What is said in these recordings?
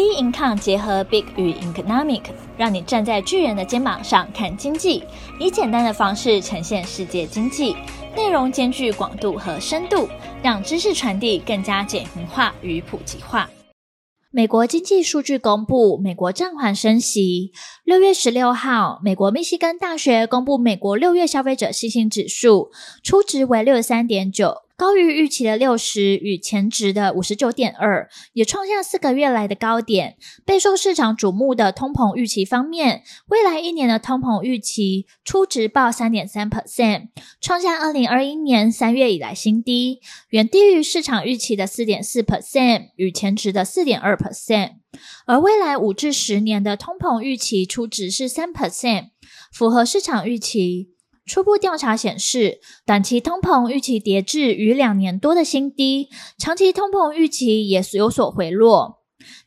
B Income 结合 Big 与 Economic，让你站在巨人的肩膀上看经济，以简单的方式呈现世界经济，内容兼具广度和深度，让知识传递更加简明化与普及化。美国经济数据公布，美国暂缓升息。六月十六号，美国密西根大学公布美国六月消费者信心指数，初值为六十三点九。高于预期的六十与前值的五十九点二，也创下四个月来的高点。备受市场瞩目的通膨预期方面，未来一年的通膨预期初值报三点三 percent，创下二零二一年三月以来新低，远低于市场预期的四点四 percent 与前值的四点二 percent。而未来五至十年的通膨预期初值是三 percent，符合市场预期。初步调查显示，短期通膨预期跌至逾两年多的新低，长期通膨预期也有所回落。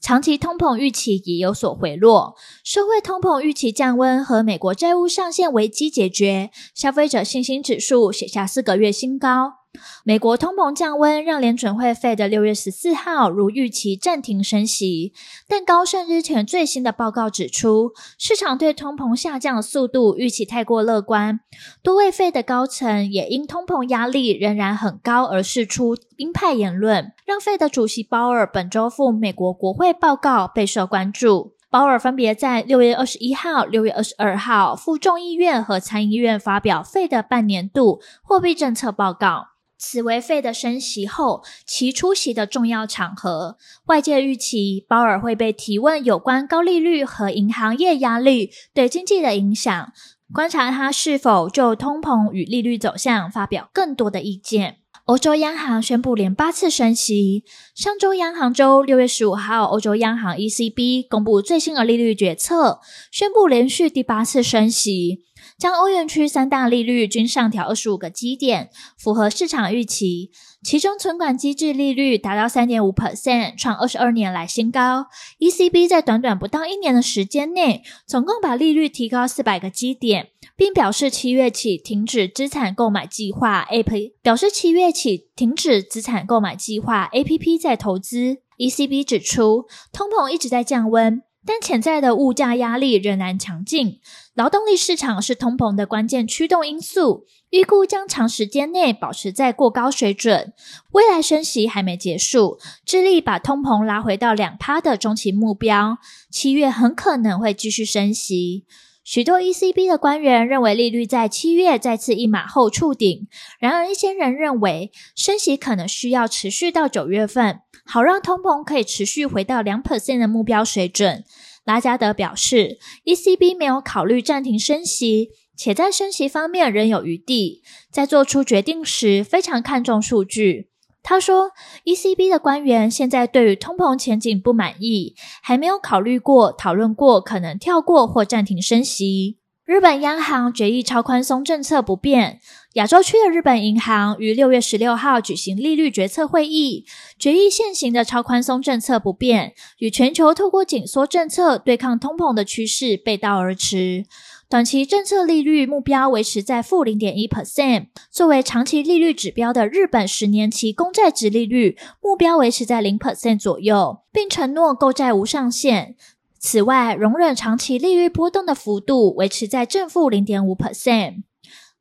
长期通膨预期也有所回落，社会通膨预期降温和美国债务上限危机解决，消费者信心指数写下四个月新高。美国通膨降温，让联准会费的六月十四号如预期暂停升息，但高盛日前最新的报告指出，市场对通膨下降的速度预期太过乐观。多位费的高层也因通膨压力仍然很高而释出鹰派言论，让费的主席鲍尔本周赴美国国会报告备受关注。鲍尔分别在六月二十一号、六月二十二号赴众议院和参议院发表费的半年度货币政策报告。此为费的升息后其出席的重要场合，外界预期鲍尔会被提问有关高利率和银行业压力对经济的影响，观察他是否就通膨与利率走向发表更多的意见。欧洲央行宣布连八次升息，上周央行周六月十五号，欧洲央行 ECB 公布最新的利率决策，宣布连续第八次升息。将欧元区三大利率均上调二十五个基点，符合市场预期。其中存款机制利率达到三点五 percent，创二十二年来新高。ECB 在短短不到一年的时间内，总共把利率提高四百个基点，并表示七月起停止资产购买计划 APP，表示七月起停止资产购买计划 APP 再投资。ECB 指出，通膨一直在降温。但潜在的物价压力仍然强劲，劳动力市场是通膨的关键驱动因素，预估将长时间内保持在过高水准。未来升息还没结束，智利把通膨拉回到两趴的中期目标。七月很可能会继续升息。许多 ECB 的官员认为利率在七月再次一码后触顶，然而一些人认为升息可能需要持续到九月份，好让通膨可以持续回到两 percent 的目标水准。拉加德表示，ECB 没有考虑暂停升息，且在升息方面仍有余地，在做出决定时非常看重数据。他说：“ECB 的官员现在对于通膨前景不满意，还没有考虑过、讨论过可能跳过或暂停升息。”日本央行决议超宽松政策不变。亚洲区的日本银行于六月十六号举行利率决策会议，决议现行的超宽松政策不变，与全球透过紧缩政策对抗通膨的趋势背道而驰。短期政策利率目标维持在负零点一 percent，作为长期利率指标的日本十年期公债殖利率目标维持在零 percent 左右，并承诺购债无上限。此外，容忍长期利率波动的幅度维持在正负零点五 percent。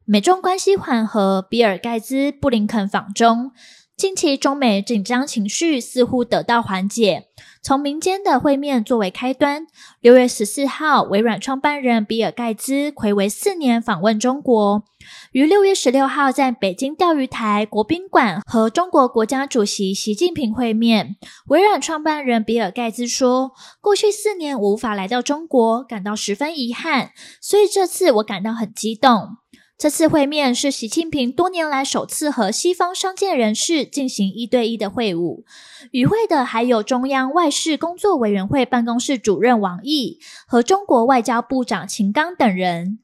美中关系缓和，比尔盖茨、布林肯访中。近期中美紧张情绪似乎得到缓解，从民间的会面作为开端。六月十四号，微软创办人比尔盖茨睽违四年访问中国，于六月十六号在北京钓鱼台国宾馆和中国国家主席习近平会面。微软创办人比尔盖茨说：“过去四年我无法来到中国，感到十分遗憾，所以这次我感到很激动。”这次会面是习近平多年来首次和西方商界人士进行一对一的会晤。与会的还有中央外事工作委员会办公室主任王毅和中国外交部长秦刚等人。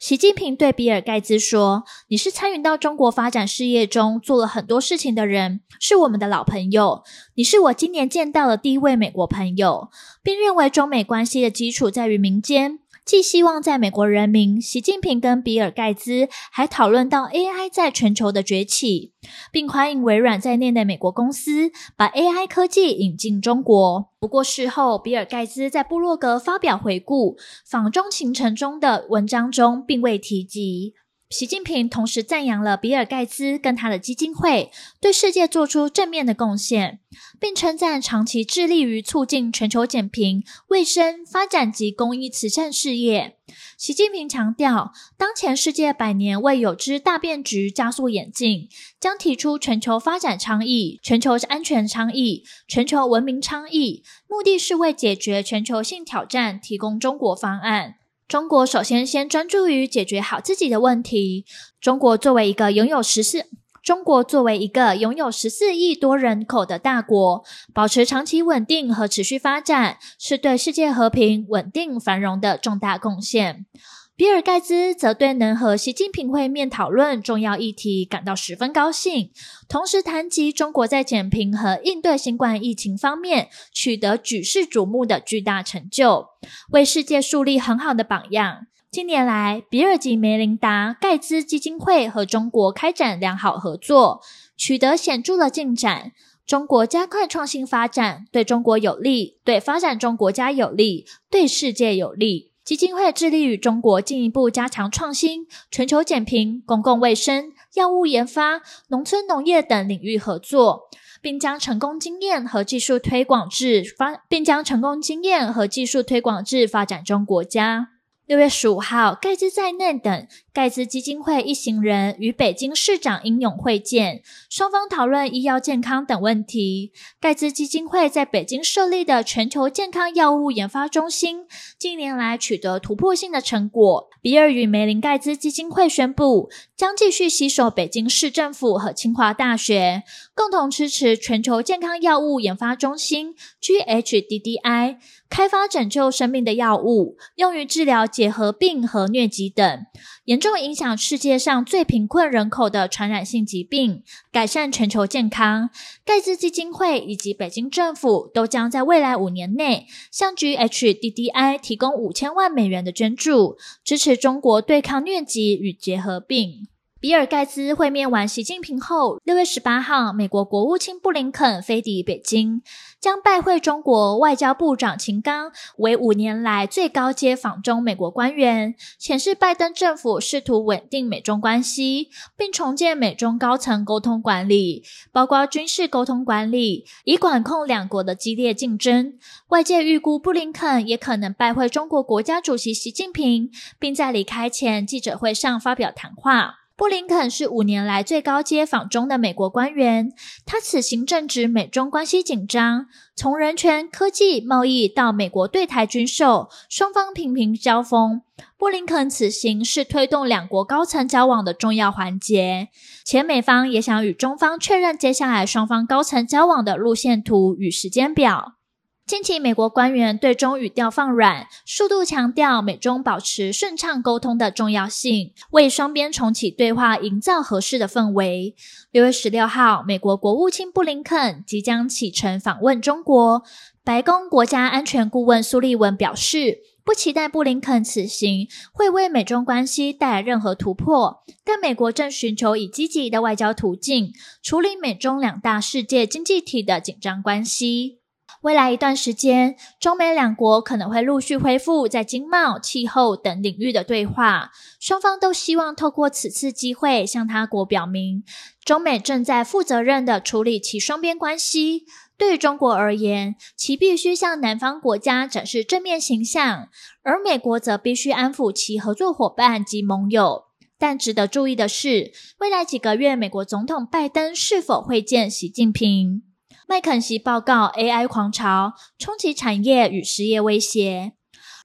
习近平对比尔盖茨说：“你是参与到中国发展事业中做了很多事情的人，是我们的老朋友。你是我今年见到的第一位美国朋友，并认为中美关系的基础在于民间。”既希望在美国人民。习近平跟比尔盖茨还讨论到 AI 在全球的崛起，并欢迎微软在内的美国公司把 AI 科技引进中国。不过事后，比尔盖茨在布洛格发表回顾访中行程中的文章中，并未提及。习近平同时赞扬了比尔盖茨跟他的基金会对世界做出正面的贡献，并称赞长期致力于促进全球减贫、卫生、发展及公益慈善事业。习近平强调，当前世界百年未有之大变局加速演进，将提出全球发展倡议、全球安全倡议、全球文明倡议，目的是为解决全球性挑战提供中国方案。中国首先先专注于解决好自己的问题。中国作为一个拥有十四，中国作为一个拥有十四亿多人口的大国，保持长期稳定和持续发展，是对世界和平、稳定、繁荣的重大贡献。比尔盖茨则对能和习近平会面讨论重要议题感到十分高兴，同时谈及中国在减贫和应对新冠疫情方面取得举世瞩目的巨大成就，为世界树立很好的榜样。近年来，比尔及梅琳达·盖茨基金会和中国开展良好合作，取得显著的进展。中国加快创新发展，对中国有利，对发展中国家有利，对世界有利。基金会致力与中国进一步加强创新、全球减贫、公共卫生、药物研发、农村农业等领域合作，并将成功经验和技术推广至发，并将成功经验和技术推广至发展中国家。六月十五号，盖茨在内等盖茨基金会一行人与北京市长英勇会见，双方讨论医药健康等问题。盖茨基金会在北京设立的全球健康药物研发中心，近年来取得突破性的成果。比尔与梅林盖茨基金会宣布，将继续携手北京市政府和清华大学，共同支持全球健康药物研发中心 （GHDDI）。开发拯救生命的药物，用于治疗结核病和疟疾等严重影响世界上最贫困人口的传染性疾病，改善全球健康。盖茨基金会以及北京政府都将在未来五年内向 GHDDI 提供五千万美元的捐助，支持中国对抗疟疾与结核病。比尔盖茨会面完习近平后，六月十八号，美国国务卿布林肯飞抵北京，将拜会中国外交部长秦刚，为五年来最高阶访中美国官员，显示拜登政府试图稳定美中关系，并重建美中高层沟通管理，包括军事沟通管理，以管控两国的激烈竞争。外界预估布林肯也可能拜会中国国家主席习近平，并在离开前记者会上发表谈话。布林肯是五年来最高阶访中的美国官员，他此行正值美中关系紧张，从人权、科技、贸易到美国对台军售，双方频频交锋。布林肯此行是推动两国高层交往的重要环节，且美方也想与中方确认接下来双方高层交往的路线图与时间表。近期，美国官员对中语调放软，数度强调美中保持顺畅沟通的重要性，为双边重启对话营造合适的氛围。六月十六号，美国国务卿布林肯即将启程访问中国。白宫国家安全顾问苏利文表示，不期待布林肯此行会为美中关系带来任何突破，但美国正寻求以积极的外交途径处理美中两大世界经济体的紧张关系。未来一段时间，中美两国可能会陆续恢复在经贸、气候等领域的对话。双方都希望透过此次机会向他国表明，中美正在负责任地处理其双边关系。对于中国而言，其必须向南方国家展示正面形象，而美国则必须安抚其合作伙伴及盟友。但值得注意的是，未来几个月，美国总统拜登是否会见习近平？麦肯锡报告：AI 狂潮冲击产业与失业威胁，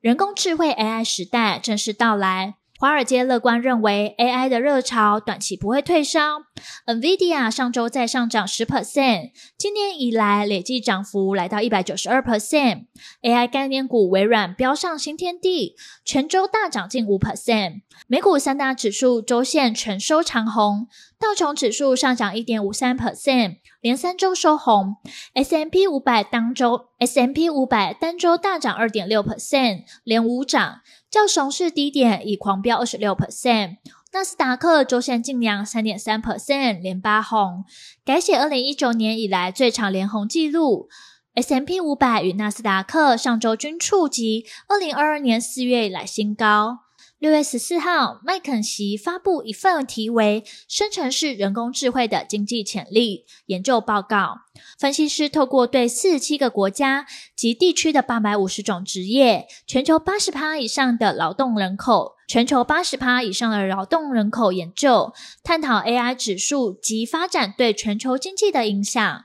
人工智慧 AI 时代正式到来。华尔街乐观认为，AI 的热潮短期不会退烧。NVIDIA 上周再上涨十 percent，今年以来累计涨幅来到一百九十二 percent。AI 概念股微软飙上新天地，全周大涨近五 percent。美股三大指数周线全收长红，道琼指数上涨一点五三 percent。连三周收红 S M P 五百当周，S M P 五百单周大涨二点六 percent，连五涨，较熊市低点已狂飙二十六 percent。纳斯达克周线劲扬三点三 percent，连八红，改写二零一九年以来最长连红纪录。S M P 五百与纳斯达克上周均触及二零二二年四月以来新高。六月十四号，麦肯锡发布一份题为《生成式人工智慧的经济潜力》研究报告。分析师透过对四十七个国家及地区的八百五十种职业、全球八十趴以上的劳动人口、全球八十趴以上的劳动人口研究，探讨 AI 指数及发展对全球经济的影响。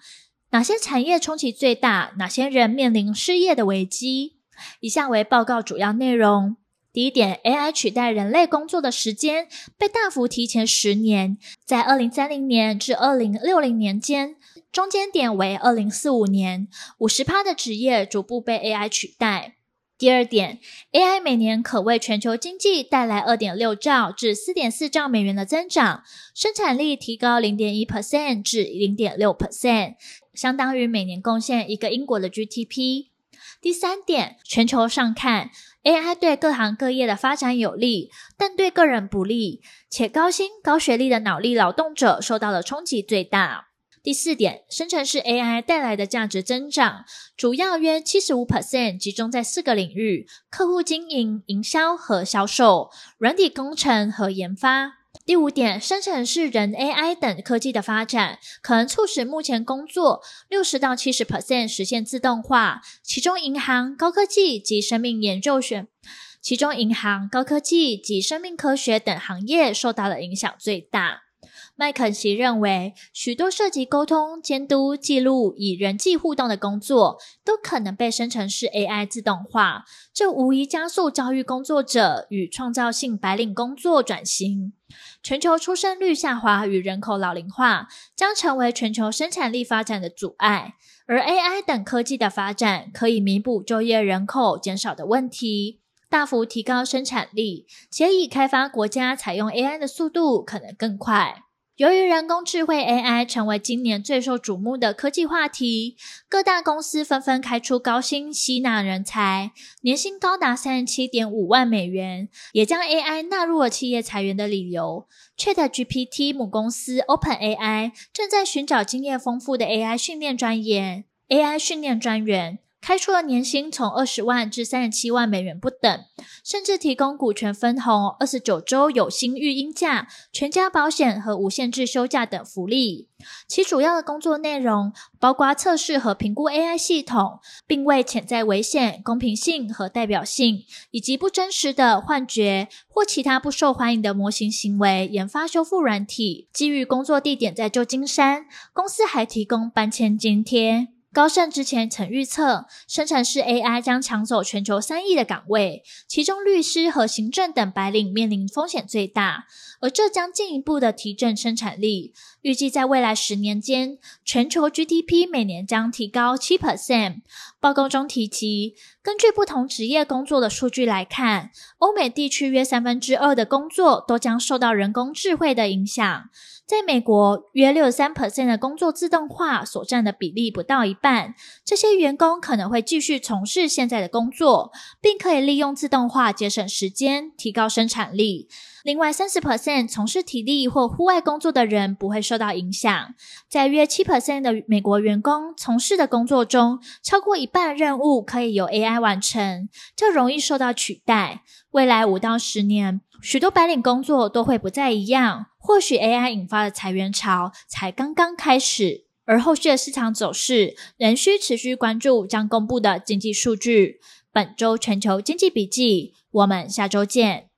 哪些产业冲击最大？哪些人面临失业的危机？以下为报告主要内容。第一点，AI 取代人类工作的时间被大幅提前十年，在二零三零年至二零六零年间，中间点为二零四五年，五十趴的职业逐步被 AI 取代。第二点，AI 每年可为全球经济带来二点六兆至四点四兆美元的增长，生产力提高零点一 percent 至零点六 percent，相当于每年贡献一个英国的 GDP。第三点，全球上看。AI 对各行各业的发展有利，但对个人不利，且高薪高学历的脑力劳动者受到的冲击最大。第四点，生成式 AI 带来的价值增长，主要约七十五 percent 集中在四个领域：客户经营、营销和销售、软体工程和研发。第五点，生成式人 AI 等科技的发展，可能促使目前工作六十到七十 percent 实现自动化，其中银行、高科技及生命研究学，其中银行、高科技及生命科学等行业受到的影响最大。麦肯锡认为，许多涉及沟通、监督、记录与人际互动的工作，都可能被生成式 AI 自动化，这无疑加速教育工作者与创造性白领工作转型。全球出生率下滑与人口老龄化将成为全球生产力发展的阻碍，而 AI 等科技的发展可以弥补就业人口减少的问题，大幅提高生产力，且已开发国家采用 AI 的速度可能更快。由于人工智慧 AI 成为今年最受瞩目的科技话题，各大公司纷纷开出高薪吸纳人才，年薪高达三十七点五万美元，也将 AI 纳入了企业裁员的理由。ChatGPT 母公司 OpenAI 正在寻找经验丰富的 AI 训练专员，AI 训练专员。开出了年薪从二十万至三十七万美元不等，甚至提供股权分红、二十九周有薪育婴假、全家保险和无限制休假等福利。其主要的工作内容包括测试和评估 AI 系统，并为潜在危险、公平性和代表性，以及不真实的幻觉或其他不受欢迎的模型行为研发修复软体。基于工作地点在旧金山，公司还提供搬迁津贴。高盛之前曾预测，生成式 AI 将抢走全球三亿的岗位，其中律师和行政等白领面临风险最大，而这将进一步的提振生产力。预计在未来十年间，全球 GDP 每年将提高七 percent。报告中提及，根据不同职业工作的数据来看，欧美地区约三分之二的工作都将受到人工智慧的影响。在美国，约六十三 percent 的工作自动化所占的比例不到一半。这些员工可能会继续从事现在的工作，并可以利用自动化节省时间，提高生产力。另外，三十 percent 从事体力或户外工作的人不会受到影响。在约七 percent 的美国员工从事的工作中，超过一半任务可以由 AI 完成，较容易受到取代。未来五到十年，许多白领工作都会不再一样。或许 AI 引发的裁员潮才刚刚开始，而后续的市场走势仍需持续关注将公布的经济数据。本周全球经济笔记，我们下周见。